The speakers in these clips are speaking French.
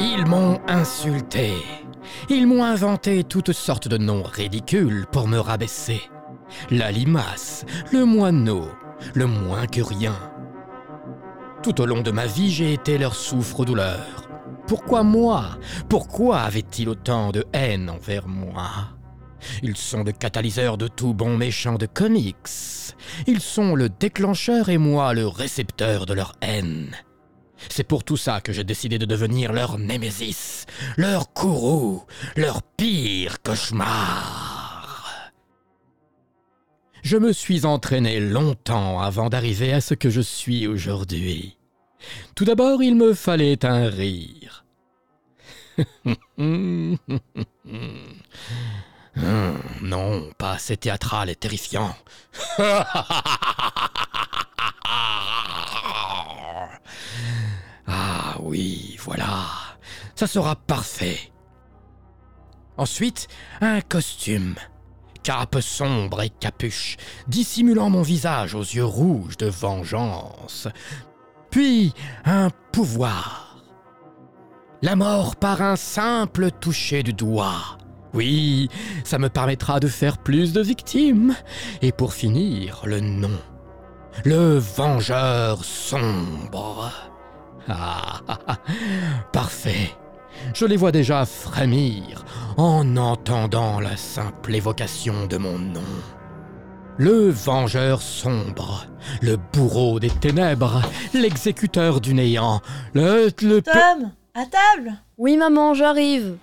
Ils m'ont insulté. Ils m'ont inventé toutes sortes de noms ridicules pour me rabaisser. La limace, le moineau, le moins que rien. Tout au long de ma vie, j'ai été leur souffre-douleur. Pourquoi moi? Pourquoi avaient-ils autant de haine envers moi? Ils sont le catalyseur de tout bon méchant de comics. Ils sont le déclencheur et moi le récepteur de leur haine. C'est pour tout ça que j'ai décidé de devenir leur némésis, leur courroux, leur pire cauchemar. Je me suis entraîné longtemps avant d'arriver à ce que je suis aujourd'hui. Tout d'abord, il me fallait un rire. non, pas assez théâtral et terrifiant. Ah oui, voilà. Ça sera parfait. Ensuite, un costume. Cape sombre et capuche, dissimulant mon visage aux yeux rouges de vengeance. Puis, un pouvoir. La mort par un simple toucher du doigt. Oui, ça me permettra de faire plus de victimes. Et pour finir, le nom. Le vengeur sombre. Ah, ah, ah, parfait. Je les vois déjà frémir en entendant la simple évocation de mon nom. Le vengeur sombre, le bourreau des ténèbres, l'exécuteur du néant, le... le Tom, à table? Oui, maman, j'arrive.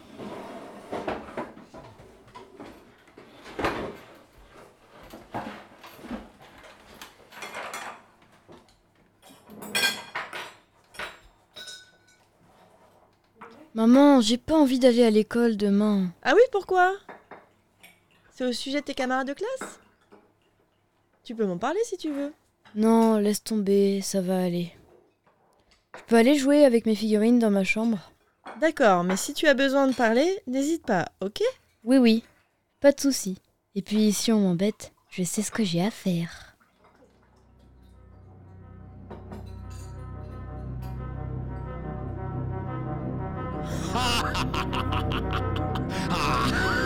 Maman, j'ai pas envie d'aller à l'école demain. Ah oui, pourquoi? C'est au sujet de tes camarades de classe? Tu peux m'en parler si tu veux. Non, laisse tomber, ça va aller. Je peux aller jouer avec mes figurines dans ma chambre D'accord, mais si tu as besoin de parler, n'hésite pas, ok? Oui, oui, pas de souci. Et puis si on m'embête, je sais ce que j'ai à faire. ah.